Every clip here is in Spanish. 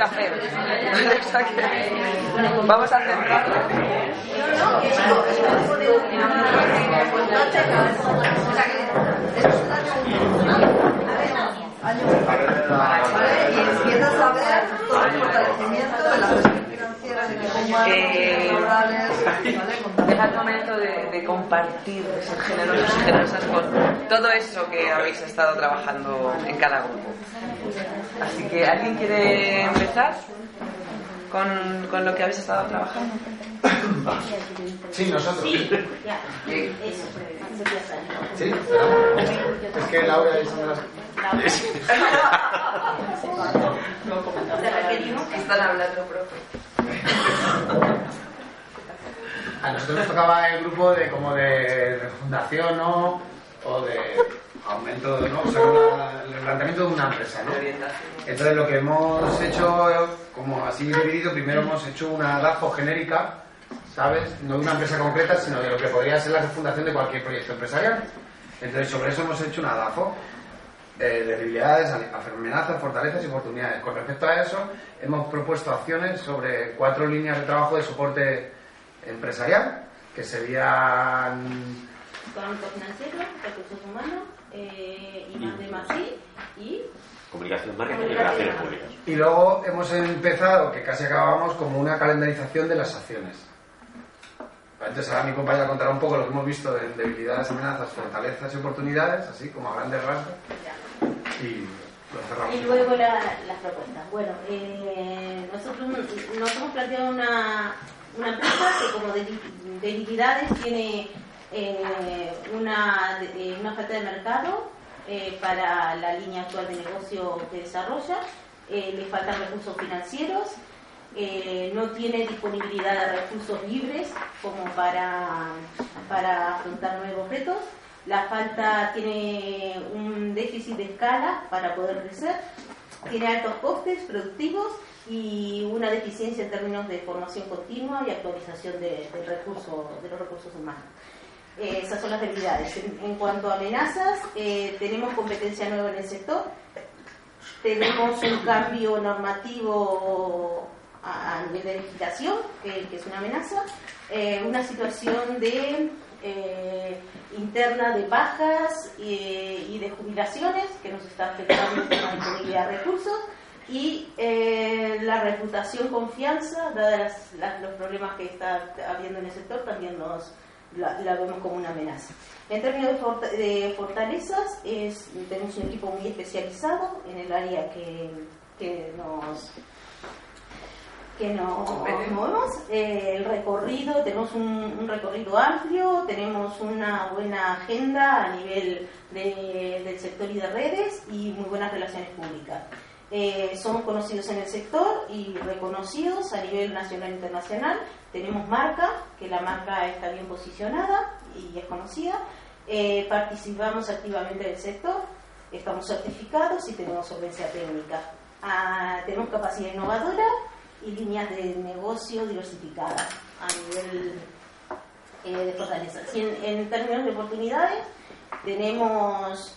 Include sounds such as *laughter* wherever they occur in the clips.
*laughs* vamos a centrarnos. A ver todo el de financieras Deja el momento de, de compartir, de ser generosos y generosas con todo eso que habéis estado trabajando en cada grupo. Así que, ¿alguien quiere empezar con, con lo que habéis estado trabajando? *coughs* Sí, nosotros. Sí, ¿Sí? Es que Laura y Sandra... *laughs* Están hablando, profe. A nosotros nos tocaba el grupo de como de refundación, ¿no? O de aumento, ¿no? O sea, una- el planteamiento de una empresa, ¿no? Entonces lo que hemos hecho, como así dividido, primero hemos hecho una DAFO genérica, ¿sabes? No de una empresa concreta, sino de lo que podría ser la refundación de cualquier proyecto empresarial. Entonces sobre eso hemos hecho una DAFO. Eh, de debilidades, amenazas, fortalezas y oportunidades. Con respecto a eso, hemos propuesto acciones sobre cuatro líneas de trabajo de soporte empresarial, que serían Económico financiero, recursos humanos, eh, y más de más sí, y Comunicación, marketing y relaciones públicas. Y luego hemos empezado, que casi acabamos, como una calendarización de las acciones. Entonces ahora mi compañera contará un poco lo que hemos visto de debilidades, amenazas, fortalezas y oportunidades, así como a grandes rasgos. Y luego la- las propuestas. Bueno, eh, nosotros nos hemos planteado una, una empresa que como deli- debilidades tiene eh, una, de- una falta de mercado eh, para la línea actual de negocio que desarrolla, eh, le faltan recursos financieros, eh, no tiene disponibilidad de recursos libres como para, para afrontar nuevos retos, la falta tiene un déficit de escala para poder crecer, tiene altos costes productivos y una deficiencia en términos de formación continua y actualización de, recurso, de los recursos humanos. Eh, esas son las debilidades. En, cuanto a amenazas, eh, tenemos competencia nueva en el sector, tenemos un cambio normativo a, nivel de legislación, que, que es una amenaza, eh, una situación de eh, interna de bajas y, de jubilaciones que nos está afectando la disponibilidad de recursos y eh, la reputación confianza, dadas los problemas que está habiendo en el sector, también nos la, vemos como una amenaza. En términos de, de fortalezas, es, tenemos un equipo muy especializado en el área que, que nos que nos movemos. Eh, el recorrido, tenemos un, un recorrido amplio, tenemos una buena agenda a nivel de- del sector y de redes y muy buenas relaciones públicas. Eh, somos conocidos en el sector y reconocidos a nivel nacional e internacional. Tenemos marca, que la marca está bien posicionada y es conocida. Eh, participamos activamente del sector, estamos certificados y tenemos solvencia técnica. Ah, tenemos capacidad innovadora y líneas de negocio diversificadas a nivel eh, de fortaleza. Y en, términos de oportunidades, tenemos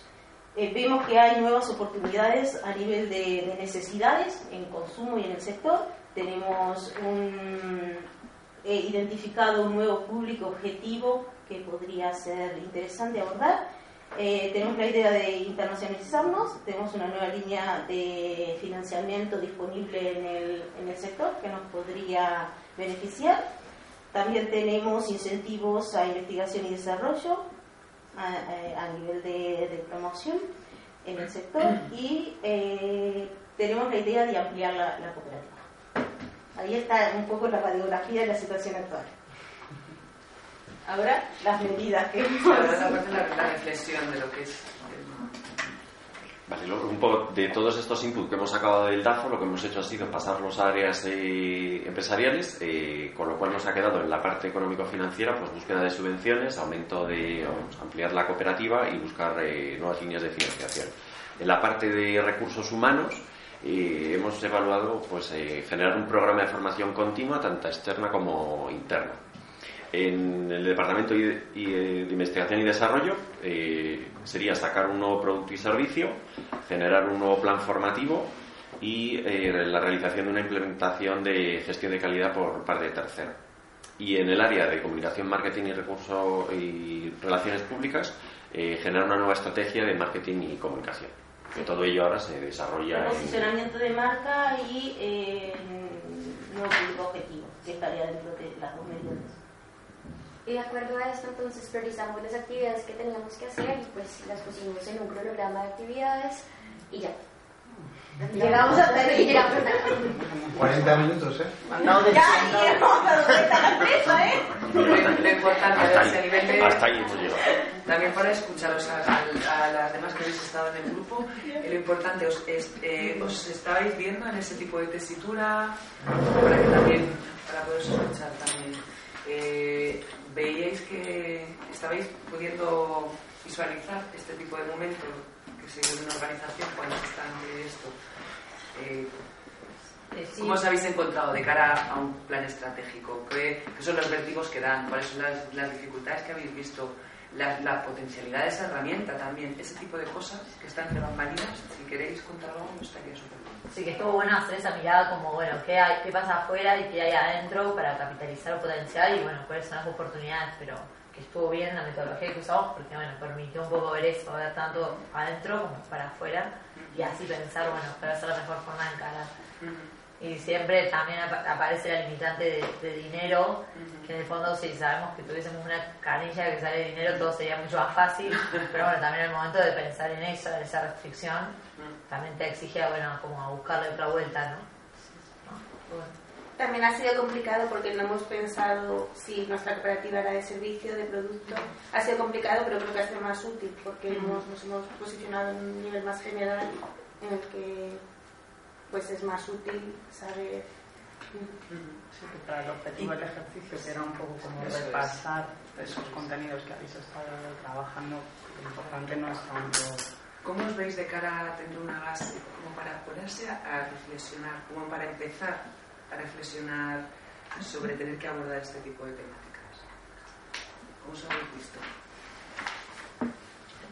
eh, vemos que hay nuevas oportunidades a nivel de, de necesidades en consumo y en el sector. Tenemos un, eh, identificado un nuevo público objetivo que podría ser interesante abordar. Eh, tenemos la idea de internacionalizarnos, tenemos una nueva línea de financiamiento disponible en el, en el sector que nos podría beneficiar. También tenemos incentivos a investigación y desarrollo, a, a nivel de, promoción en el sector y eh, tenemos la idea de ampliar la cooperativa. Ahí está un poco la radiografía de la situación actual. Ahora, las medidas que *laughs* Ahora la parte de la, reflexión de lo que es. Vale, luego, un poco de todos estos inputs que hemos sacado del DAFO, lo que hemos hecho ha sido pasarlos a áreas eh, empresariales, eh, con lo cual nos ha quedado en la parte económico-financiera, pues búsqueda de subvenciones, aumento de, vamos, ampliar la cooperativa y buscar eh, nuevas líneas de financiación. En la parte de recursos humanos, eh, hemos evaluado pues eh, generar un programa de formación continua, tanto externa como interna. En el Departamento eh, de Investigación y Desarrollo eh, sería sacar un nuevo producto y servicio, generar un nuevo plan formativo y eh, la realización de una implementación de gestión de calidad por parte de tercero. Y en el área de comunicación, marketing y recursos y relaciones públicas, eh, generar una nueva estrategia de marketing y comunicación. Y todo ello ahora se desarrolla El posicionamiento de marca y eh, nuevo público objetivo, que estaría dentro de las dos medidas. Y de acuerdo a esto, entonces priorizamos las actividades que teníamos que hacer y pues las pusimos en un cronograma de actividades y ya. Llegamos. Llegamos hasta 40 minutos, ¿eh? Ya, y hemos dado vuelta a la empresa, ¿eh? Lo, lo importante hasta es a nivel de... hasta ahí hemos llegado. También para escucharos a, a- a las demás que habéis estado en el grupo, lo importante, os, es- eh, os estabais viendo en ese tipo de tesitura, para que también, para poderos escuchar también, eh, veíais que estabais pudiendo visualizar este tipo de momento que se vive en una organización cuando se está en esto. Eh, Eh, sí. ¿Cómo os habéis encontrado de cara a un plan estratégico? ¿Qué, qué son los vértigos que dan? ¿Cuáles son las, las dificultades que habéis visto? La, la potencialidad de esa herramienta también, ese tipo de cosas que están entre bambalinas. Si queréis contar algo, me estaría súper bien. Sí, que estuvo bueno hacer esa mirada como, bueno, qué, hay, qué pasa afuera y qué hay adentro para capitalizar el potencial y, bueno, cuáles son las oportunidades, pero que estuvo bien la metodología que usamos porque, bueno, permitió un poco ver eso, ver tanto adentro como para afuera y así pensar, bueno, cuál va a ser la mejor forma de encarar. Y siempre también apa- aparece la limitante de, de dinero, que en el fondo si sabemos que tuviésemos una canilla que sale de dinero todo sería mucho más fácil, *laughs* pero bueno, también el momento de pensar en eso, en esa restricción, también te exige, bueno, como a buscarle otra vuelta, ¿no? ¿No? Bueno. También ha sido complicado porque no hemos pensado si nuestra cooperativa era de servicio, de producto. Ha sido complicado, pero creo que ha sido más útil porque hemos- nos hemos posicionado en un nivel más general en el que pues es más útil saber. Sí, que para el objetivo del ejercicio, que era un poco como Eso es. repasar esos contenidos que habéis estado trabajando, lo importante no es tanto. ¿Cómo os veis de cara a tener una base como para ponerse a, a reflexionar, como para empezar a reflexionar sobre tener que abordar este tipo de temáticas? ¿Cómo os habéis visto?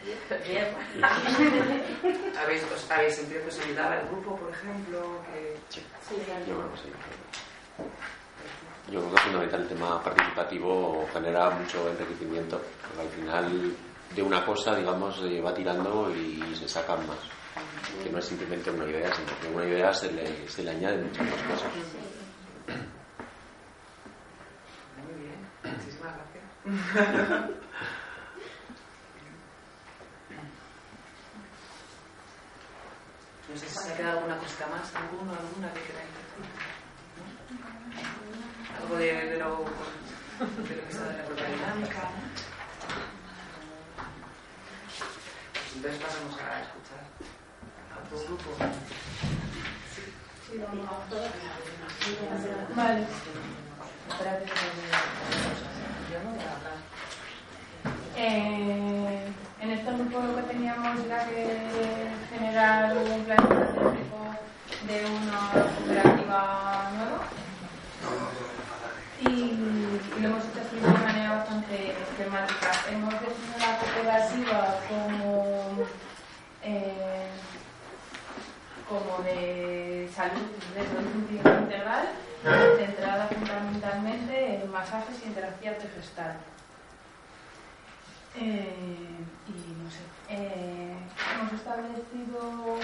Bien. ¿Habéis, os, ¿Habéis sentido que os ayudaba el grupo, por ejemplo? Que... Yo creo que sí. Yo creo que es fundamental el tema participativo genera mucho enriquecimiento, porque al final de una cosa, digamos, eh, va tirando y se sacan más. Que no es simplemente una idea, sino que a una idea se le, se le añaden muchas más cosas. Muy bien, muchísimas gracias. *laughs* No sé si se ha quedado alguna cosita más, alguno, alguna que queráis decir. ¿No? Algo de, de, lo, de lo que está de la propia dinámica. Pues entonces pasamos a escuchar a otro grupo. Vale. Yo no voy a hablar. Eh, en este grupo lo que teníamos era que generar un plan de una cooperativa nueva y, lo hemos hecho así de manera bastante esquemática. Hemos definido la cooperativa como eh, como de salud, de salud integral, centrada fundamentalmente en masajes y en terapias de gestal. Eh, y no sé, eh, hemos establecido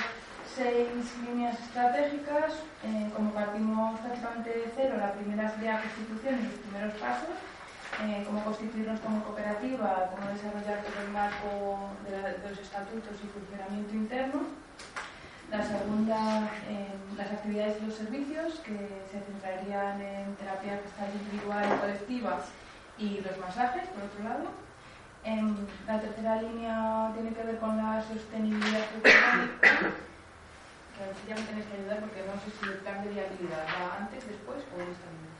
seis líneas estratégicas. eh, como partimos prácticamente de cero, la primera sería la constitución y los primeros pasos. eh, cómo constituirnos como cooperativa, cómo desarrollar todo el marco de, la- de los estatutos y funcionamiento interno. La segunda, eh, las actividades y los servicios, que se centrarían en terapia gestal individual y colectiva y los masajes, por otro lado. En la tercera línea tiene que ver con la sostenibilidad económica, a ver si ya me tenéis que ayudar porque no sé si el plan de viabilidad va antes, después o en esta línea.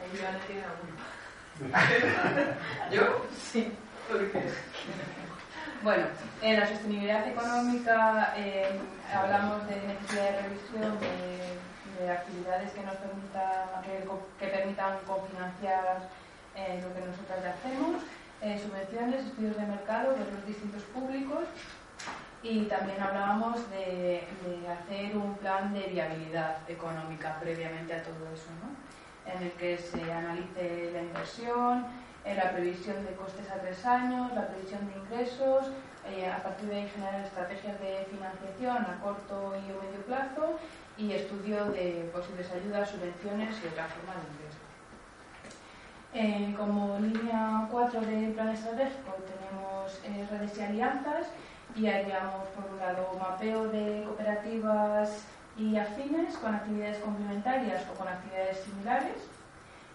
Ahí van a tirar alguno. ¿Yo? Sí, porque... Bueno, en la sostenibilidad económica eh, hablamos de necesidad de revisión de, de actividades que nos permitan, que, permitan cofinanciar eh, lo que nosotros ya hacemos, eh, subvenciones, estudios de mercado de los distintos públicos y también hablábamos de, hacer un plan de viabilidad económica previamente a todo eso, ¿no? en el que se analice la inversión, eh, la previsión de costes a tres años, la previsión de ingresos, eh, a partir de ahí generar estrategias de financiación a corto y medio plazo y estudio de posibles ayudas, subvenciones y otra forma de ingreso. Eh, como línea 4 del plan estratégico tenemos redes y alianzas y haríamos por un lado mapeo de cooperativas y afines con actividades complementarias o con actividades similares,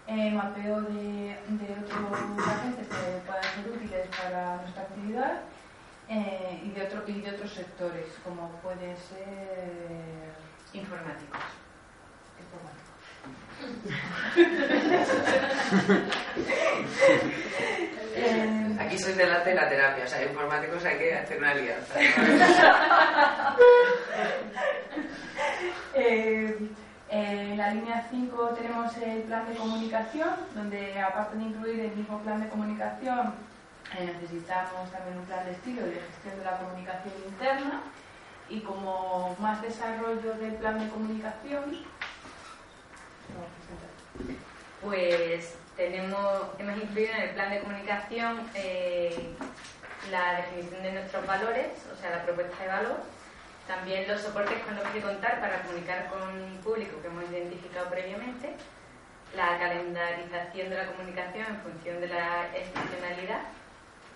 eh, mapeo de, de, otros agentes que puedan ser útiles para nuestra actividad eh, y, de otro, y de otros sectores como pueden ser informáticos. *laughs* Aquí soy delante de la terapia, o sea, informáticos hay que hacer una alianza. *laughs* Eh, en la línea 5 tenemos el plan de comunicación, donde aparte de incluir el mismo plan de comunicación, eh, necesitamos también un plan de estilo y de gestión de la comunicación interna. Y como más desarrollo del plan de comunicación, pues tenemos, hemos incluido en el plan de comunicación eh, la definición de nuestros valores, o sea, la propuesta de valor, también los soportes con los que contar para comunicar con el público que hemos identificado previamente, la calendarización de la comunicación en función de la excepcionalidad,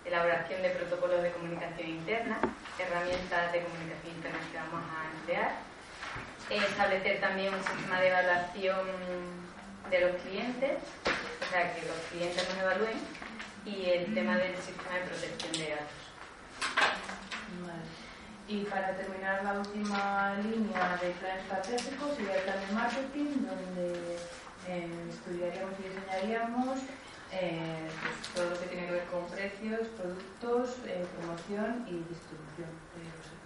elaboración de protocolos de comunicación interna, herramientas de comunicación interna que vamos a emplear, establecer también un sistema de evaluación de los clientes, o sea, que los clientes nos evalúen, y el tema del sistema de protección de datos. Y para terminar la última línea de plan estratégico sería el plan de marketing, donde eh, estudiaríamos y diseñaríamos eh, pues, todo lo que tiene que ver con precios, productos, eh, promoción y distribución de los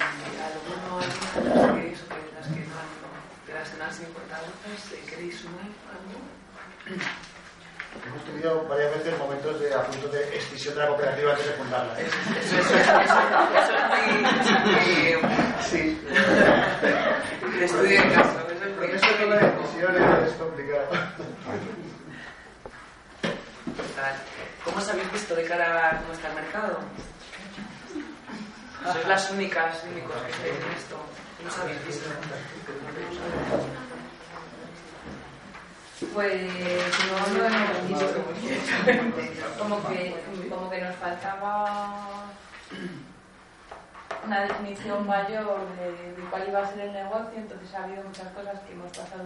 ¿Alguno, de las que de? Hemos tenido varias veces momentos de de extinción de la cooperativa de fundarla. Eso, es. Sí. Es complicado. ¿Cómo os habéis visto de cara a cómo está el mercado? Sois las únicas, únicos que estáis en esto. ¿Cómo os habéis visto? Pues no lo hemos visto como que, como que nos faltaba una definición mayor de, cuál iba a ser el negocio, entonces ha habido muchas cosas que hemos pasado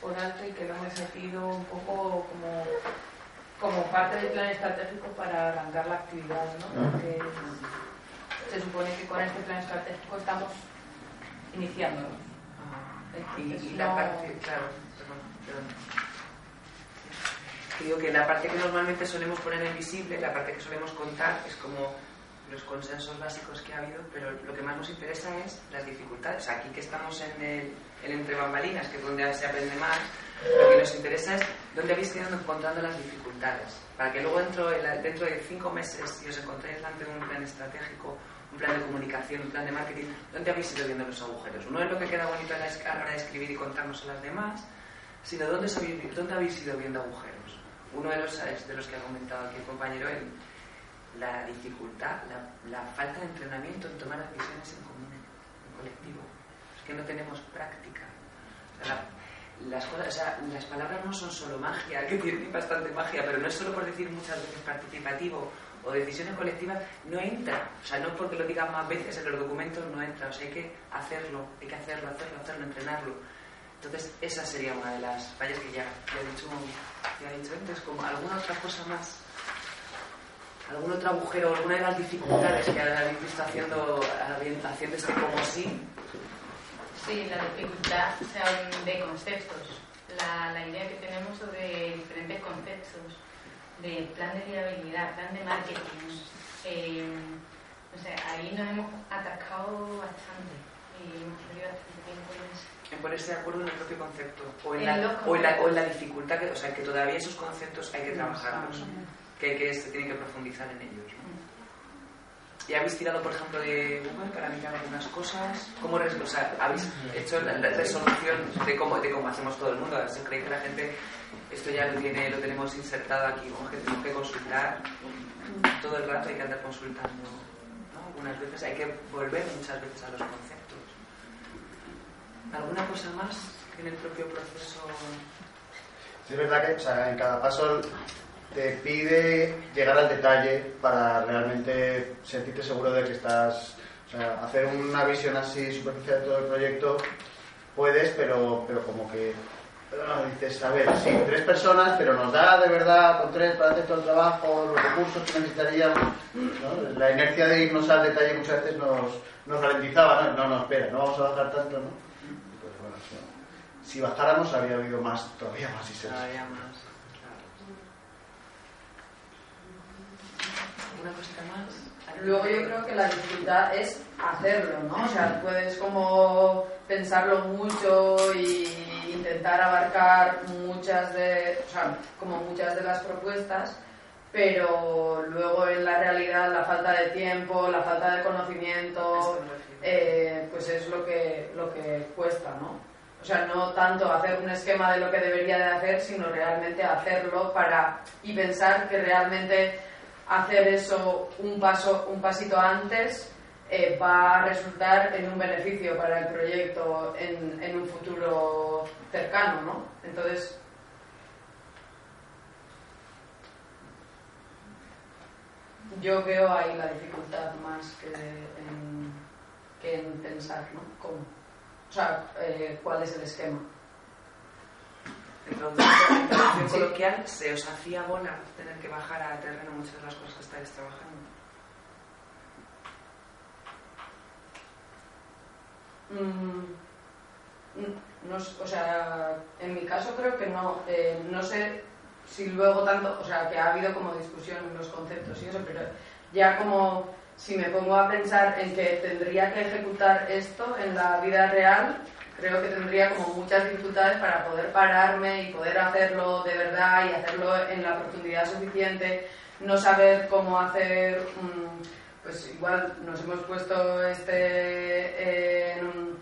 por alto y que lo hemos metido un poco como, como parte del plan estratégico para arrancar la actividad, ¿no? Porque se supone que con este plan estratégico estamos iniciando. y, la parte, claro, perdón, perdón digo que la parte que normalmente solemos poner en visible, la parte que solemos contar, es como los consensos básicos que ha habido, pero lo que más nos interesa es las dificultades. Aquí que estamos en el, entre bambalinas, que es donde se aprende más, lo que nos interesa es dónde habéis ido encontrando las dificultades, para que luego dentro de, dentro de cinco meses, si os encontréis delante de un plan estratégico, un plan de comunicación, un plan de marketing, ¿dónde habéis ido viendo los agujeros? No es lo que queda bonito a la hora de escribir y contarnos a las demás, sino dónde, dónde habéis ido viendo agujeros uno de los, de los que ha comentado aquí el compañero, el, la dificultad, la, falta de entrenamiento en tomar decisiones en común, en colectivo. Es que no tenemos práctica. las, cosas, o sea, las palabras no son solo magia, que tienen bastante magia, pero no es solo por decir muchas veces participativo o decisiones colectivas, no entra. O sea, no porque lo digan más veces en los documentos, no entra. O sea, hay que hacerlo, hay que hacerlo, hacerlo, hacerlo, entrenarlo. Entonces, esa sería una de las fallas que ya, he dicho, ya he dicho antes, como alguna otra cosa más. ¿Algún otro agujero, alguna de las dificultades que habéis visto haciendo, haciendo este como sí? Sí, la dificultad de conceptos. La, la idea que tenemos sobre diferentes conceptos de plan de viabilidad, plan de marketing. Eh, o sea, ahí nos hemos atascado bastante y hemos perdido bastante tiempo en eso. en ponerse de acuerdo en el propio concepto o en, En la, o en la, o en la conceptos. dificultad, que, o sea, que todavía esos conceptos hay que trabajarlos, que, hay que se tiene que profundizar en ellos. ¿Y habéis tirado, por ejemplo, de Google para mirar algunas cosas? ¿Cómo o sea, habéis hecho la, la resolución de cómo, de cómo hacemos todo el mundo? ¿Se cree que la gente esto ya lo tiene lo tenemos insertado aquí? Como que tenemos que consultar todo el rato, hay que andar consultando. ¿no? Algunas veces hay que volver muchas veces a los conceptos. ¿Alguna cosa más en el propio proceso? Sí, es verdad que o sea, en cada paso te pide llegar al detalle para realmente sentirte seguro de que estás. O sea, hacer una visión así superficial de todo el proyecto puedes, pero, pero como que. ah, dices, a ver, sí, tres personas, pero nos da de verdad con tres para hacer todo el trabajo, los recursos que necesitaríamos. ¿no? La inercia de irnos al detalle muchas veces nos, nos ralentizaba, ¿no? No, no, espera, no vamos a bajar tanto, ¿no? Pues bueno, si- si bajáramos habría habido más, todavía más y Todavía más. ¿Alguna cosita más? Luego yo creo que la dificultad es hacerlo, ¿no? O sea, puedes como pensarlo mucho y intentar abarcar muchas de, o sea, como muchas de las propuestas, pero luego en la realidad la falta de tiempo, la falta de conocimiento, eh, pues es lo que, lo que cuesta, ¿no? O sea, no tanto hacer un esquema de lo que debería de hacer, sino realmente hacerlo para y pensar que realmente hacer eso un paso, un pasito antes eh, va a resultar en un beneficio para el proyecto en, en un futuro cercano, ¿no? Entonces, yo veo ahí la dificultad más que en, que en pensar, ¿no? ¿Cómo? O sea, eh, ¿cuál es el esquema? Entonces, *coughs* en Sí. coloquial, ¿se os hacía bola tener que bajar a terreno muchas de las cosas que estáis trabajando? Mm, mm, no o sea, en mi caso creo que no. eh, no sé si luego tanto, o sea, que ha habido como discusión en los conceptos y eso, pero ya como si me pongo a pensar en que tendría que ejecutar esto en la vida real, creo que tendría como muchas dificultades para poder pararme y poder hacerlo de verdad y hacerlo en la profundidad suficiente, no saber cómo hacer, mm, pues igual nos hemos puesto este en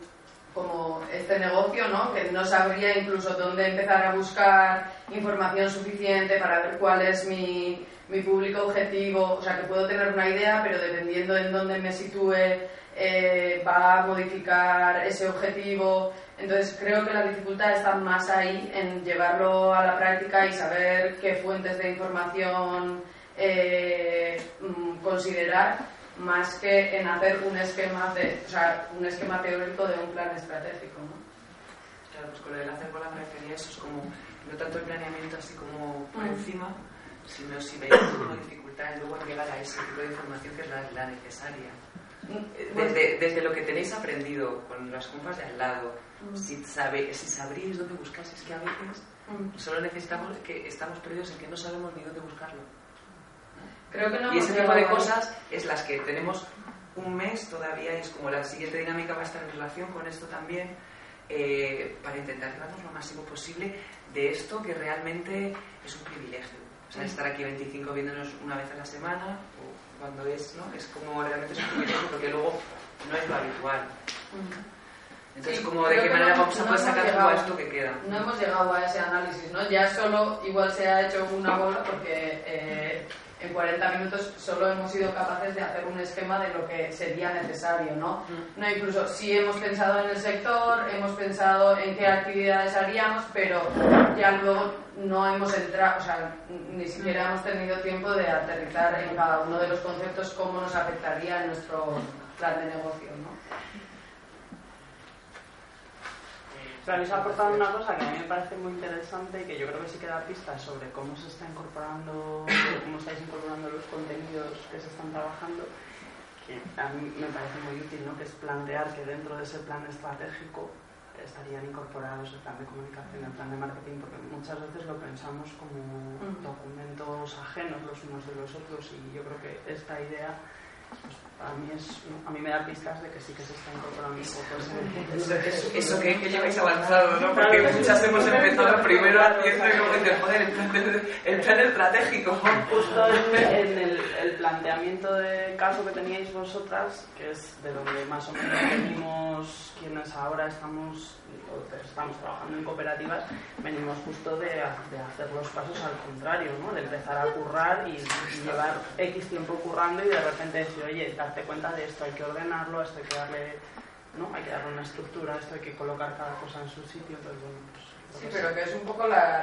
como este negocio, ¿no? Que no sabría incluso dónde empezar a buscar información suficiente para ver cuál es mi, mi público objetivo. O sea, que puedo tener una idea, pero dependiendo en dónde me sitúe, eh, va a modificar ese objetivo. Entonces, creo que la dificultad está más ahí en llevarlo a la práctica y saber qué fuentes de información eh, mm, considerar más que en hacer un esquema de, o sea, un esquema teórico de un plan estratégico, ¿no? Claro, pues con el hacer bola me refería eso, es como no tanto el planeamiento así como por encima, sino si veis como dificultad en luego en llegar a ese tipo de información que es la, la necesaria. Eh, Desde, desde lo que tenéis aprendido con las compas de al lado, Mm. si, sabe, si sabríais dónde buscar, es que a veces Mm. solo necesitamos que estamos perdidos en que no sabemos ni dónde buscarlo. Creo que no y ese tipo de cosas es las que tenemos un mes todavía, y es como la siguiente dinámica va a estar en relación con esto también, eh, para intentar llevarnos lo máximo posible de esto que realmente es un privilegio. O sea, Mm. estar aquí 25 viéndonos una vez a la semana, cuando es, ¿no? Es como realmente es un privilegio porque luego no es lo habitual. Entonces, Sí, como de qué manera no- vamos a poder sacar llegado- todo esto que queda. No hemos llegado a ese análisis, ¿no? Ya solo igual se ha hecho una bola porque eh, en 40 minutos solo hemos sido capaces de hacer un esquema de lo que sería necesario, ¿no? No, incluso sí hemos pensado en el sector, hemos pensado en qué actividades haríamos, pero ya luego no hemos entrado, o sea, ni siquiera hemos tenido tiempo de aterrizar en cada uno de los conceptos cómo nos afectaría en nuestro plan de negocio, ¿no? Pero habéis aportado una cosa que a mí me parece muy interesante y que yo creo que sí que da pistas sobre cómo se está incorporando, cómo estáis incorporando los contenidos que se están trabajando, que a mí me parece muy útil, ¿no? que es plantear que dentro de ese plan estratégico estarían incorporados el plan de comunicación, el plan de marketing, porque muchas veces lo pensamos como Mm. documentos ajenos los unos de los otros y yo creo que esta idea a mí, es, a mí me da pistas de que sí que se está incorporando un poco eso, eso, eso que, que lleváis avanzado, ¿no? Porque muchas hemos empezado primero haciendo y luego dicen, joder, el plan, el plan estratégico. Justo en, en el, el, planteamiento de caso que teníais vosotras, que es de donde más o menos venimos quienes ahora estamos, estamos trabajando en cooperativas, venimos justo de, de hacer los pasos al contrario, ¿no? De empezar a currar y, y llevar X tiempo currando y de repente decir, oye, darte cuenta de esto, hay que ordenarlo, esto hay que darle, ¿no? Hay que darle una estructura, esto hay que colocar cada cosa en su sitio, entonces bueno, pues, Sí, pero que es un poco la,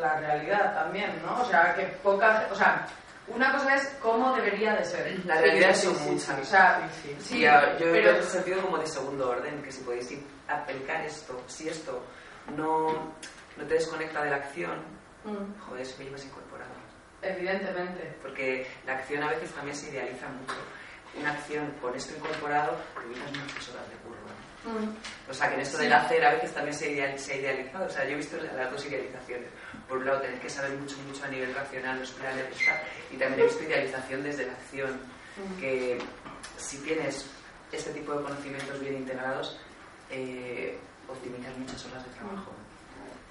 la realidad también, ¿no? O sea, que poca, o sea, una cosa es cómo debería de ser. La realidad sí, son sí, muchas. O sea, sí, sí, sí, yo pero- en otro sentido como de segundo orden, que si podéis aplicar esto, si esto no, no te desconecta de la acción, Mm, joder, eso me llevas incorporado. evidentemente. Porque la acción a veces también se idealiza mucho. Una acción con esto incorporado, te evitas muchas horas de curro. Mm. O sea, que en esto Sí. del hacer a veces también se, ideal, se ha idealizado. O sea, yo he visto las dos idealizaciones. Por un lado, tener que saber mucho, mucho a nivel racional los planes y tal. Y también he visto idealización desde la acción. Que si tienes este tipo de conocimientos bien integrados, eh, optimizas muchas horas de trabajo.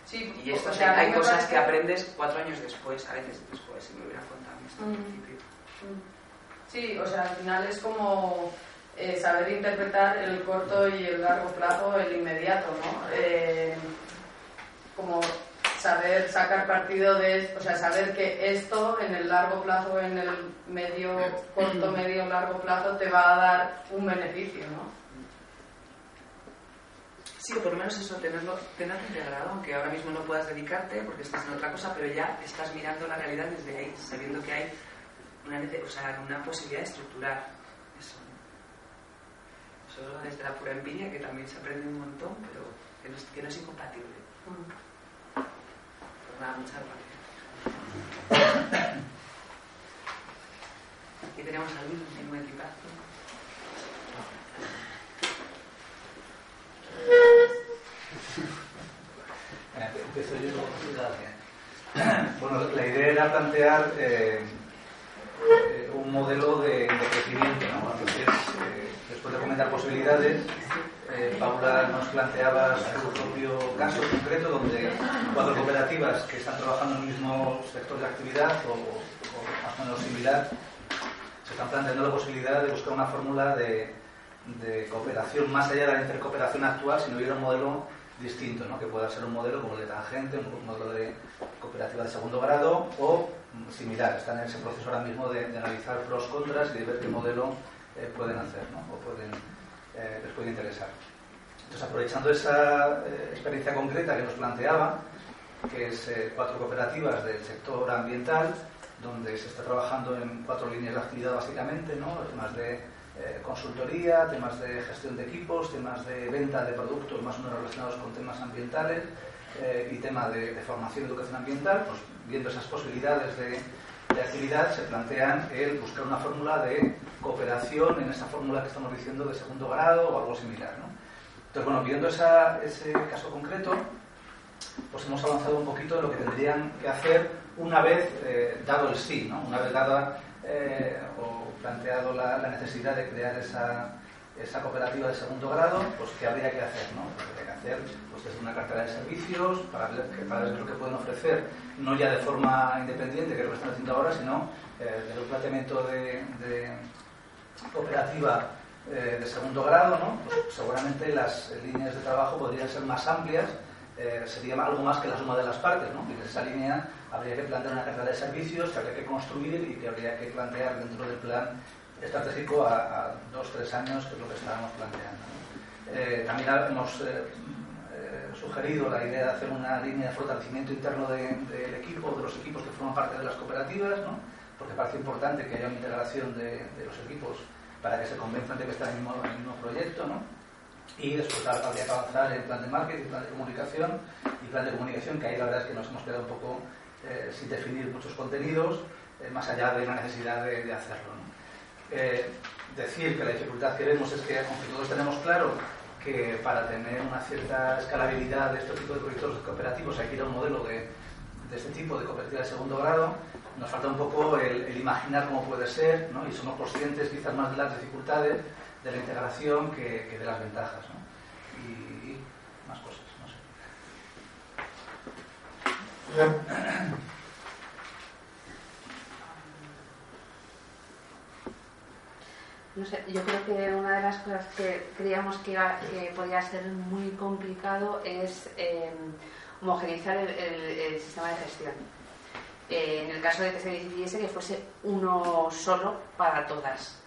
Sí, Y esto o sea, hay cosas parece- que aprendes cuatro años después, a veces después, si me hubiera contado esto al Mm. principio. Sí, o sea, al final es como eh, saber interpretar el corto y el largo plazo, el inmediato, ¿no? Eh, como saber sacar partido de, o sea, saber que esto en el largo plazo, en el medio, corto, medio, largo plazo te va a dar un beneficio, ¿no? Sí, o por lo menos eso, tenerlo, tenerlo integrado, aunque ahora mismo no puedas dedicarte porque estás en otra cosa, pero ya estás mirando la realidad desde ahí, sabiendo que hay una, o sea, una posibilidad de estructurar eso. Eso desde la pura empiria, que también se aprende un montón, pero que no es, que no es incompatible. Pues nada, muchas gracias. Aquí tenemos al mismo equipazo. Empiezo yo Gracias. Bueno, la idea era plantear eh, eh, un modelo de, crecimiento. ¿no? Eh, después de comentar posibilidades, eh, Paula nos planteaba su propio caso concreto donde cuatro cooperativas que están trabajando en el mismo sector de actividad o, o más o menos similar se están planteando la posibilidad de buscar una fórmula de, de cooperación más allá de la intercooperación actual si no hubiera un modelo distinto, ¿no? que pueda ser un modelo como el de Tangente, un modelo de cooperativa de segundo grado o similar. Están en ese proceso ahora mismo de, de analizar pros, contras y de ver qué modelo eh, pueden hacer ¿no? o pueden, eh, les puede interesar. Entonces, aprovechando esa eh, experiencia concreta que nos planteaba, que es eh, cuatro cooperativas del sector ambiental, donde se está trabajando en cuatro líneas de actividad básicamente, ¿no? temas de eh, consultoría, temas de gestión de equipos, temas de venta de productos más o menos relacionados con temas ambientales eh, y tema de, de formación y educación ambiental, pues viendo esas posibilidades de, de actividad se plantean el buscar una fórmula de cooperación en esa fórmula que estamos diciendo de segundo grado o algo similar. ¿no? Entonces, bueno, viendo esa, ese caso concreto, pues hemos avanzado un poquito en lo que tendrían que hacer una vez eh, dado el sí, ¿no? una vez dada eh, o planteado la, la, necesidad de crear esa, esa, cooperativa de segundo grado, pues qué habría que hacer, ¿no? Pues habría que hacer pues, desde una cartera de servicios para ver, lo que pueden ofrecer, no ya de forma independiente, que es lo que están haciendo ahora, sino eh, desde un planteamiento de, cooperativa eh, de segundo grado, ¿no? Pues seguramente las líneas de trabajo podrían ser más amplias eh, sería algo más que la suma de las partes. ¿no? En esa línea habría que plantear una cartera de servicios que habría que construir y que habría que plantear dentro del plan estratégico a, a dos, tres años, que es lo que estábamos planteando. Eh, también hemos eh, sugerido la idea de hacer una línea de fortalecimiento interno del de, de equipo, de los equipos que forman parte de las cooperativas, porque parece importante que haya una integración de, los equipos para que se convenzan de que están en el mismo, en el mismo proyecto. ¿no? y después habría que avanzar en plan de marketing, plan de comunicación y plan de comunicación, que ahí la verdad es que nos hemos quedado un poco eh, sin definir muchos contenidos, eh, más allá de la necesidad de, hacerlo. Eh, decir que la dificultad que vemos es que, aunque todos tenemos claro que para tener una cierta escalabilidad de este tipo de proyectos cooperativos hay que ir a un modelo de, de este tipo de cooperativa de segundo grado, nos falta un poco el, el imaginar cómo puede ser, ¿no? y somos conscientes quizás más de las dificultades de la integración que, que de las ventajas. ¿no? Y, y más cosas, no sé. No sé, yo creo que una de las cosas que creíamos que, podía ser muy complicado es eh, homogeneizar el, sistema de gestión. Eh, en el caso de que se decidiese que fuese uno solo para todas.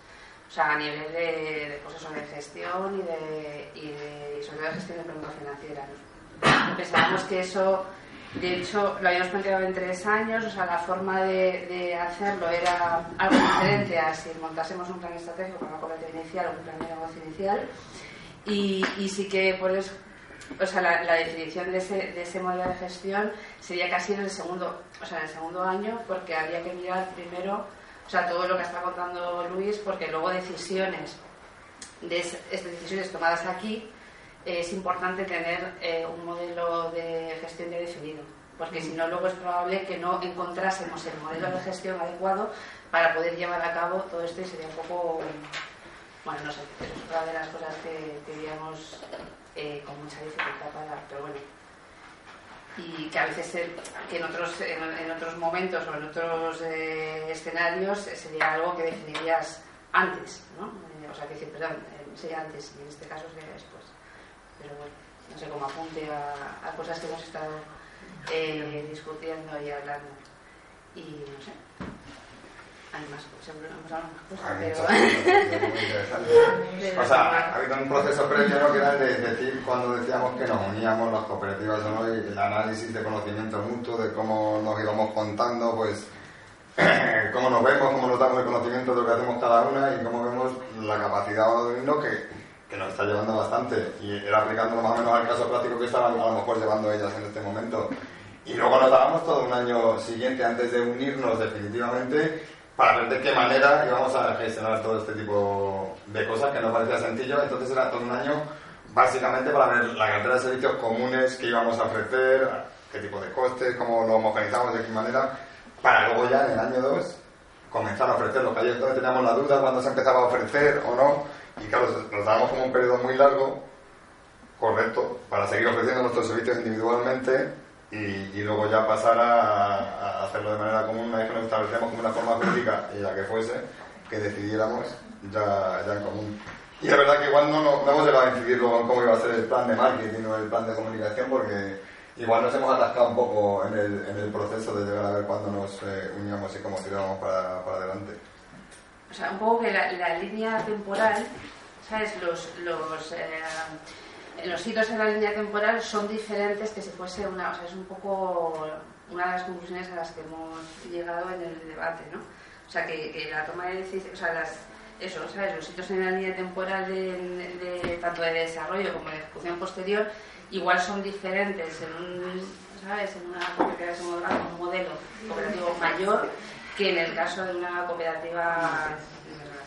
O sea, a nivel de, de, pues eso, de gestión y, de, y, de, sobre todo de gestión económica financiera. Pensábamos que eso, de hecho, lo habíamos planteado en tres años, o sea, la forma de, hacerlo era algo diferente a si montásemos un plan estratégico con una cooperativa inicial o un plan de negocio inicial. Y, y sí que por eso, o sea, la, definición de ese, de ese modelo de gestión sería casi en el segundo, o sea, en el segundo año, porque habría que mirar primero, o sea, todo lo que está contando Luis, porque luego decisiones, de es- es- decisiones tomadas aquí, es importante tener eh, un modelo de gestión ya definido, porque si no luego es probable que no encontrásemos el modelo de gestión adecuado para poder llevar a cabo todo esto y sería un poco, bueno, no sé, es otra de las cosas que, veíamos eh, con mucha dificultad para, pero bueno, y que a veces eh, que en otros en, en otros momentos o en otros eh, escenarios eh, sería algo que definirías antes, ¿no? Eh, o sea, que decir, perdón, sería antes y en este caso sería después. Pero bueno, no sé, como apunte a, a cosas que hemos estado eh, discutiendo y hablando. Y no sé. Hay más, seguro hemos hablado más cosas, pero... muchas *laughs* muy O sea, ha habido un proceso previo ¿no? que era el de decir cuando decíamos que nos uníamos las cooperativas o no, y el análisis de conocimiento mutuo, de cómo nos íbamos contando, pues *clears throat* cómo nos vemos, cómo nos damos el conocimiento de lo que hacemos cada una y cómo vemos la capacidad de unirnos que, que nos está llevando bastante. Y era aplicándolo más o menos al caso práctico que estaban a lo mejor llevando ellas en este momento. Y luego nos dábamos todo un año siguiente antes de unirnos definitivamente para ver de qué manera íbamos a gestionar todo este tipo de cosas que no parecía sencillo. Entonces era todo un año básicamente para ver la cartera de servicios comunes que íbamos a ofrecer, qué tipo de costes, cómo lo homogeneizamos, de qué manera, para luego ya en el año 2 comenzar a ofrecer lo que entonces teníamos la duda cuando se empezaba a ofrecer o no. Y claro, nos dábamos como un periodo muy largo, correcto, para seguir ofreciendo nuestros servicios individualmente y, y luego ya pasar a, hacerlo de manera común una vez que nos establecemos como una forma jurídica y la que fuese, que decidiéramos ya, en común. Y la verdad que igual no, no, no hemos llegado a incidir luego en cómo iba a ser el plan de marketing o el plan de comunicación porque igual nos hemos atascado un poco en el, en el proceso de llegar a ver cuándo nos eh, uníamos y cómo tirábamos para, para adelante. O sea, un poco que la, la línea temporal, ¿sabes? Los, los, eh, los hitos en la línea temporal son diferentes que si fuese una... O sea, es un poco una de las conclusiones a las que hemos llegado en el debate, ¿no? O sea, que, la toma de decisiones... O sea, las, eso, ¿sabes? Los hitos en la línea temporal de, de- tanto de desarrollo como de ejecución posterior igual son diferentes en un, ¿sabes? En una un modelo cooperativo mayor que en el caso de una cooperativa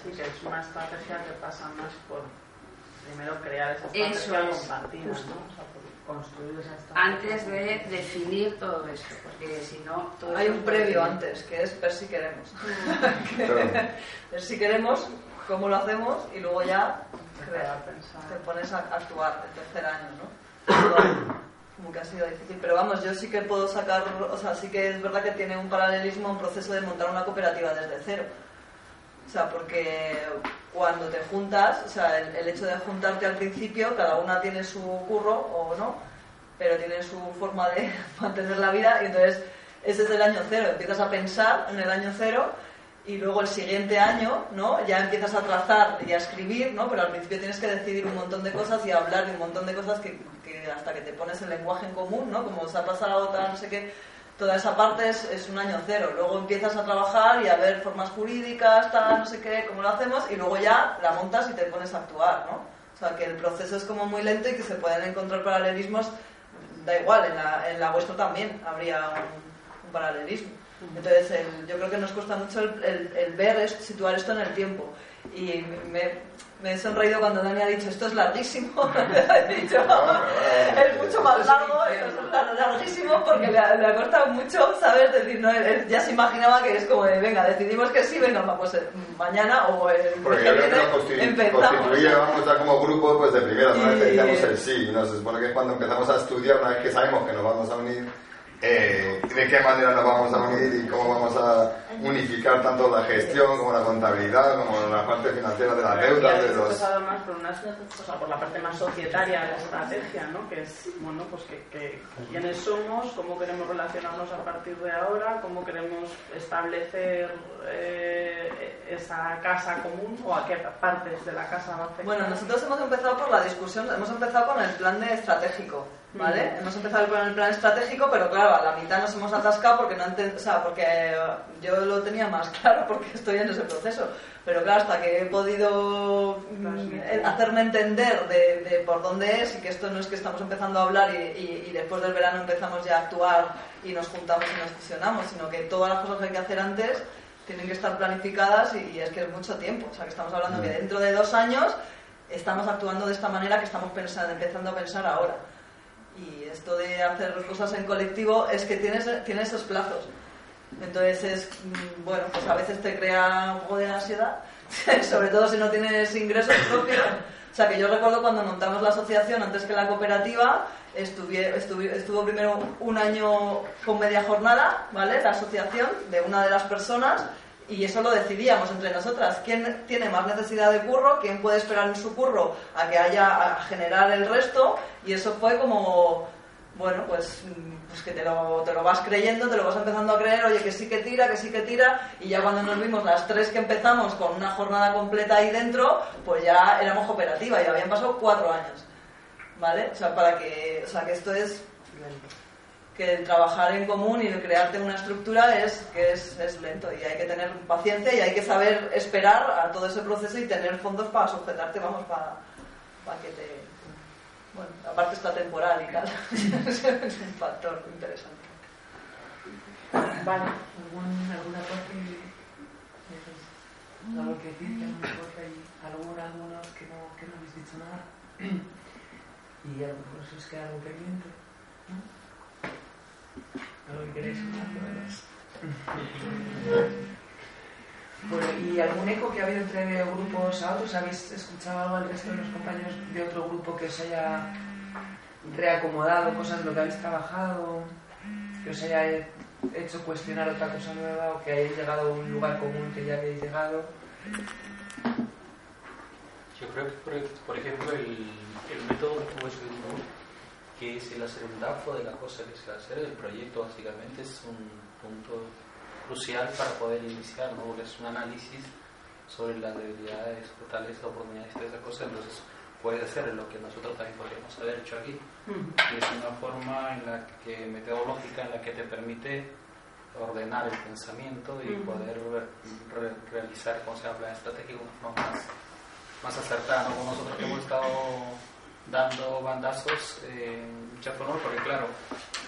Sí, que es una estrategia que pasa más por primero crear esa estrategia es, compartida, justo. ¿no? O sea, por construir esa estrategia. antes de definir todo esto, porque si no... Todo Hay un previo antes, que es ver si queremos. *laughs* Ver si queremos, cómo lo hacemos y luego ya pensar. te pones a actuar el tercer año, ¿no? Como que ha sido difícil. Pero vamos, yo sí que puedo sacar, o sea, sí que es verdad que tiene un paralelismo un proceso de montar una cooperativa desde cero. O sea, porque cuando te juntas, o sea, el, el hecho de juntarte al principio, cada una tiene su curro o no, pero tiene su forma de *laughs* mantener la vida y entonces ese es el año cero. Empiezas a pensar en el año cero y luego el siguiente año, ¿no? Ya empiezas a trazar y a escribir, ¿no? Pero al principio tienes que decidir un montón de cosas y hablar de un montón de cosas que, que hasta que te pones el lenguaje en común, ¿no? Como se ha pasado, tal, no sé qué. Toda esa parte es, es un año cero. Luego empiezas a trabajar y a ver formas jurídicas, tal, no sé qué, cómo lo hacemos, y luego ya la montas y te pones a actuar, ¿no? O sea, que el proceso es como muy lento y que se pueden encontrar paralelismos, da igual, en la, en la vuestra también habría un paralelismo. Entonces, el- yo creo que nos cuesta mucho el, el- el ver, es- situar esto en el tiempo. Y me, me he sonreído cuando Dani ha dicho esto es larguísimo. *laughs* he dicho, *laughs* es mucho más largo, esto es larguísimo porque le ha, le ha costado mucho, ¿sabes? Decir, no, él ya se imaginaba que es como de, venga, decidimos que sí, venga, vamos eh, mañana o el Porque yo creo que nos empezamos. constituíamos ya como grupo pues de primera, que Y- decíamos el sí, ¿no? Se supone que cuando empezamos a estudiar, una vez que sabemos que nos vamos a unir, eh, de qué manera nos vamos a unir y cómo vamos a unificar tanto la gestión como la contabilidad, como la parte financiera de la deuda, de los... empezado más por, una, o sea, por la parte más societaria de la estrategia, ¿no? Que es, bueno, pues que, que quiénes somos, cómo queremos relacionarnos a partir de ahora, cómo queremos establecer eh, esa casa común o a qué partes de la casa va a afectar. Bueno, nosotros hemos empezado por la discusión, hemos empezado con el plan de estratégico, ¿vale? Mm. Hemos empezado con el plan estratégico, pero claro, a la mitad nos hemos atascado porque no o sea, porque yo lo tenía más *laughs* claro porque estoy en ese proceso. Pero claro, hasta que he podido mm, eh, hacerme entender de, de por dónde es y que esto no es que estamos empezando a hablar y, y- y después del verano empezamos ya a actuar y nos juntamos y nos fusionamos, sino que todas las cosas que hay que hacer antes tienen que estar planificadas y, y es que es mucho tiempo. O sea, que estamos hablando que dentro de dos años estamos actuando de esta manera que estamos pensando, empezando a pensar ahora. Y esto de hacer cosas en colectivo es que tienes, tienes esos plazos. Entonces es, mm, bueno, pues a veces te crea un poco de ansiedad, *laughs* sobre todo si no tienes ingresos propios. O sea, que yo recuerdo cuando montamos la asociación antes que la cooperativa, estuve, estuve- estuvo primero un año con media jornada, ¿vale? La asociación de una de las personas y eso lo decidíamos entre nosotras. ¿Quién tiene más necesidad de curro? ¿Quién puede esperar en su curro a que haya a generar el resto? Y eso fue como, bueno, pues, pues que te lo, te lo vas creyendo, te lo vas empezando a creer, oye, que sí que tira, que sí que tira, y ya cuando nos vimos las tres que empezamos con una jornada completa ahí dentro, pues ya éramos cooperativa y habían pasado cuatro años, ¿vale? O sea, para que, o sea, que esto es que el trabajar en común y el crearte una estructura es que es, es lento y hay que tener paciencia y hay que saber esperar a todo ese proceso y tener fondos para sujetarte, vamos, para, para que te... Bueno, aparte está temporal y tal, *laughs* es un factor interesante. Vale, ¿algún, ¿alguna? ¿Algo que decir? ¿Que alguna cosa y algún, algunos que no, que no habéis dicho nada? *clears throat* y a lo mejor se os queda algo pendiente. ¿no? ¿Algo que queréis hablar de veras? Bueno, ¿y algún eco que ha habido entre grupos a otros? ¿Habéis escuchado algo al resto de los compañeros de otro grupo que os haya reacomodado cosas de lo que habéis trabajado? Que os haya hecho cuestionar otra cosa nueva o que hayáis llegado a un lugar común que ya habéis llegado? Yo creo que, por, ejemplo, el, el método que hemos seguido, que es el hacer un DAFO de la cosa que se va a hacer, el proyecto básicamente es un punto crucial para poder iniciar, ¿no? porque es un análisis sobre las debilidades, fortalezas, oportunidades, toda esa cosa, entonces puede ser lo que nosotros también podríamos haber hecho aquí. Y es una forma en la que, metodológica en la que te permite ordenar el pensamiento y poder re- re- realizar, como se estratégico de una forma más, más acertada, ¿no? Nosotros que hemos estado dando bandazos eh, formas, porque claro,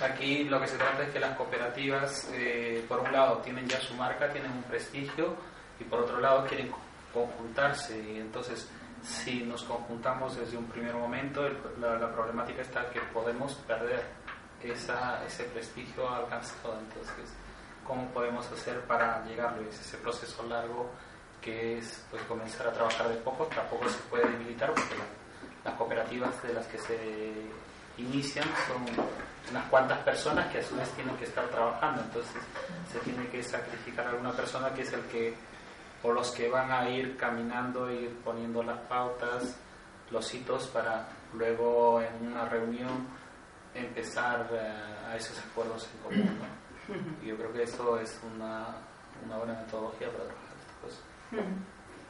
aquí lo que se trata es que las cooperativas, eh, por un lado, tienen ya su marca, tienen un prestigio, y por otro lado, quieren co- conjuntarse, y entonces, si nos conjuntamos desde un primer momento, la problemática está que podemos perder esa, ese prestigio alcanzado, entonces, ¿cómo podemos hacer para llegarlo? Es ese proceso largo que es pues comenzar a trabajar de poco, tampoco se puede debilitar porque la- las cooperativas de las que se inician son unas cuantas personas que a su vez tienen que estar trabajando, entonces se tiene que sacrificar a alguna persona que es el que, o los que van a ir caminando, ir poniendo las pautas, los hitos para luego en una reunión empezar eh, a esos acuerdos en común. ¿no? Y yo creo que eso es una, una buena metodología para trabajar estas cosas.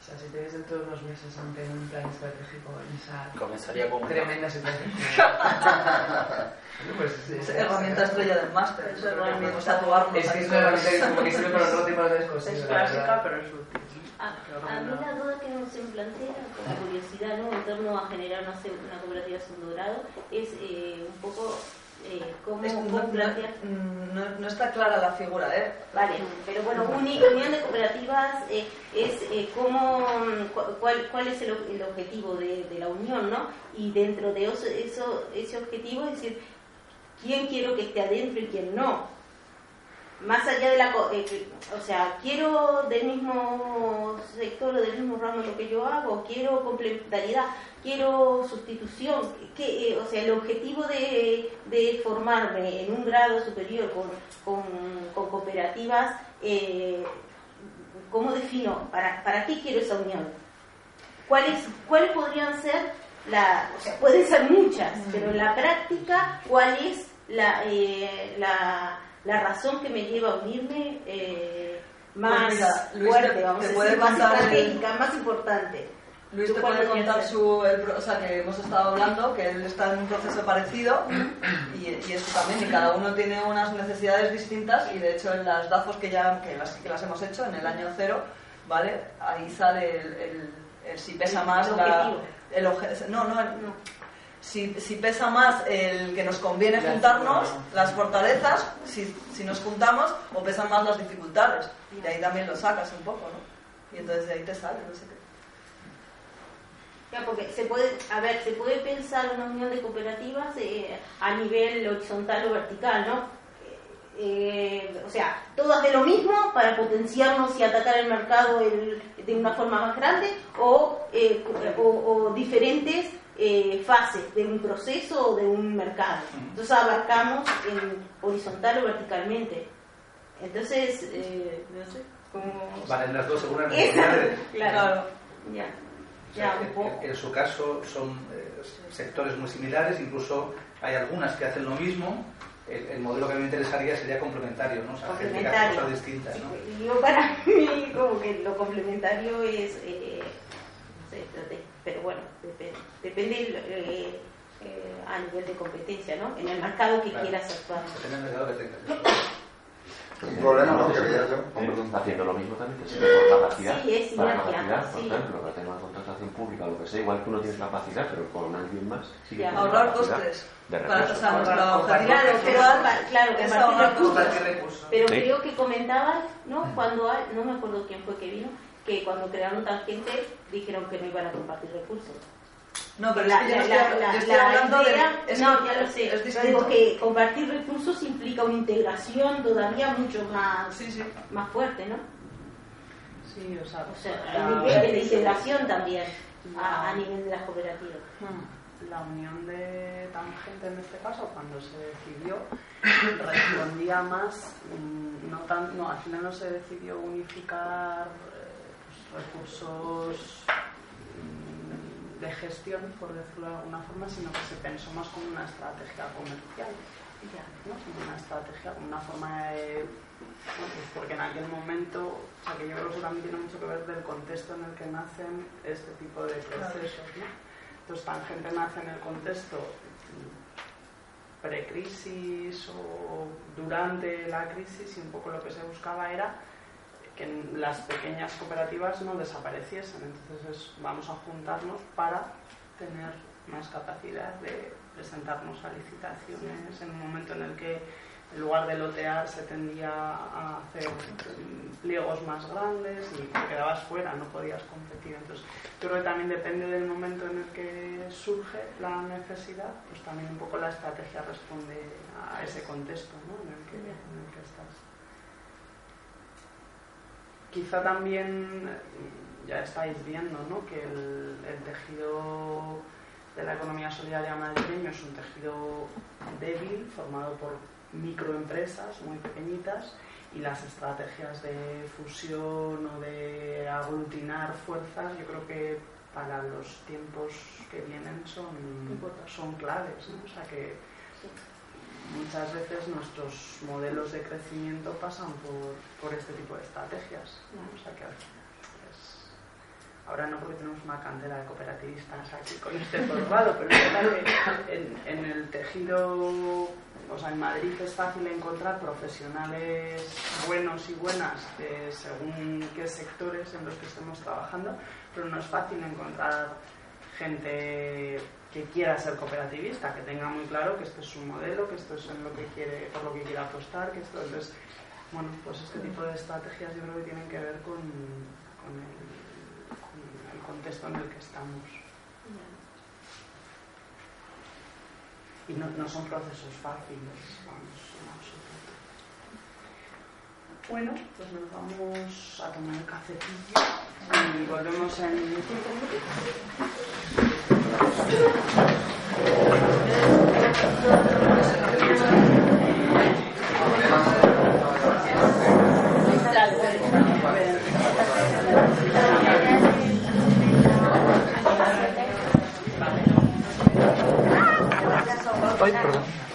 O sea, si te ves dentro de unos meses ante un plan estratégico en esa Comenzaría con tremenda situación. *laughs* Pues, es- herramienta estrella del máster, es herramienta tatuarnos. Es que es una herramienta como que sirve para otro tipo de cosas. Es la clásica, pero es útil. A, a mí la duda que se me plantea, con curiosidad, ¿no? en torno a generar una, una cooperativa segundo grado, es eh, un poco Eh, ¿cómo, Es- no, no- no- está clara la figura, ¿eh? Vale, pero bueno, uni- unión de cooperativas eh, es eh, cómo, cu- cuál, cuál es el, el objetivo de, de la unión, ¿no? Y dentro de eso, eso- ese objetivo es decir, quién quiero que esté adentro y quién no. Más allá de la... eh, o sea, quiero del mismo sector o del mismo ramo lo que yo hago, quiero complementariedad, quiero sustitución. Que, eh, o sea, el objetivo de, de formarme en un grado superior con, con, con cooperativas, eh, ¿cómo defino? ¿Para, ¿Para qué quiero esa unión? ¿Cuáles, cuáles podrían ser la, o sea, pueden ser muchas, pero en la práctica, ¿cuál es la, eh, la, la razón que me lleva a unirme eh, más mira, Luis fuerte, te- vamos te a decir, más el- estratégica, más importante? Luis ¿Tú te puede contar su, el o sea, que hemos estado hablando, que él está en un proceso parecido y, y esto también, y cada uno tiene unas necesidades distintas y de hecho en las DAFOS que ya que las, que las hemos hecho en el año cero, ¿vale? Ahí sale el, el- el si pesa más El la... objetivo. El obje- no, no, el- si, si pesa más el que nos conviene juntarnos, las fortalezas, si, si nos juntamos, o pesan más las dificultades. Y ahí también lo sacas un poco, ¿no? Y entonces de ahí te sale, no sé qué. Ya, porque se puede, a ver, se puede pensar una unión de cooperativas eh, a nivel horizontal o vertical, ¿no? Eh, o sea, todas de lo mismo para potenciarnos y atacar el mercado el- de una forma más grande o, eh, o, o diferentes eh, fases de un proceso o de un mercado. Entonces abarcamos en horizontal o verticalmente. Entonces, eh, no sé, como... Valen las dos necesidades. *laughs* claro, ya. O sea, Ya, en- en, su caso son eh, sectores muy similares, incluso hay algunas que hacen lo mismo. El, el modelo que a mí me interesaría sería complementario, ¿no? O sea, Complementario. cosas distintas, ¿no? Yo para *laughs* mí como que lo complementario es, eh, no sé, trate- pero bueno, depende, depende eh, eh, a nivel de competencia, ¿no? En el mercado que Claro. quieras actuar. Depende del mercado que tengas. Un problema, ¿no? Que yo. Haciendo lo mismo también que se por capacidad. Sí, es para capacidad, por sí. ejemplo, para tema de contratación pública o lo que sea, igual que uno tiene capacidad, pero con alguien más sí que Ahorrar costes. De recursos. Ahorrar- Claro, pero claro, es compartir ahorrar recursos. Pero creo que comentabas, ¿no? Cuando hay- no me acuerdo quién fue que vino, que cuando crearon tangente dijeron que no iban a compartir recursos. No, pero La- la- la- yo estoy la hablando idea- de... es no, que ya lo sé. Es digo que compartir recursos implica una integración todavía mucho más, Sí, sí. más fuerte, ¿no? Sí, o sea, O sea, la- el nivel de integración también a, a nivel de las cooperativas. Hmm. La unión de tangente en este caso, cuando se decidió, *coughs* respondía más, mm, no tan, no, al final no se decidió unificar recursos de gestión, por decirlo de alguna forma, sino que se pensó más como una estrategia comercial, ¿no? como una estrategia, como una forma de bueno, pues porque en aquel momento, o sea que yo creo que también tiene mucho que ver del contexto en el que nacen este tipo de procesos, ¿no? Entonces, Tangente nace en el contexto precrisis o durante la crisis y un poco lo que se buscaba era que las pequeñas cooperativas no desapareciesen. Entonces, es, vamos a juntarnos para tener más capacidad de presentarnos a licitaciones en un momento en el que en lugar de lotear se tendía a hacer pliegos más grandes y te quedabas fuera, no podías competir. Entonces, yo creo que también depende del momento en el que surge la necesidad, pues también un poco la estrategia responde a ese contexto ¿no? en, el que, en el que estás. Quizá también eh, ya estáis viendo ¿no? que el, el tejido de la economía solidaria madrileño es un tejido débil, formado por microempresas muy pequeñitas y las estrategias de fusión o de aglutinar fuerzas yo creo que para los tiempos que vienen son, son claves. ¿no? O sea que muchas veces nuestros modelos de crecimiento pasan por, por este tipo de estrategias. ¿no? O sea que es- ahora no porque tenemos una cantera de cooperativistas aquí con este formato, pero en, en el tejido, o sea, en Madrid es fácil encontrar profesionales buenos y buenas de según qué sectores en los que estemos trabajando, pero no es fácil encontrar gente que quiera ser cooperativista, que tenga muy claro que esto es su modelo, que esto es en lo que quiere, por lo que quiere apostar, que esto entonces, bueno, pues este tipo de estrategias yo creo que tienen que ver con, con, el, con el contexto en el que estamos. Y no, no son procesos fáciles, vamos, en absoluto. Bueno, pues nos vamos a tomar un cafecillo y volvemos en cinco Ay, perdón.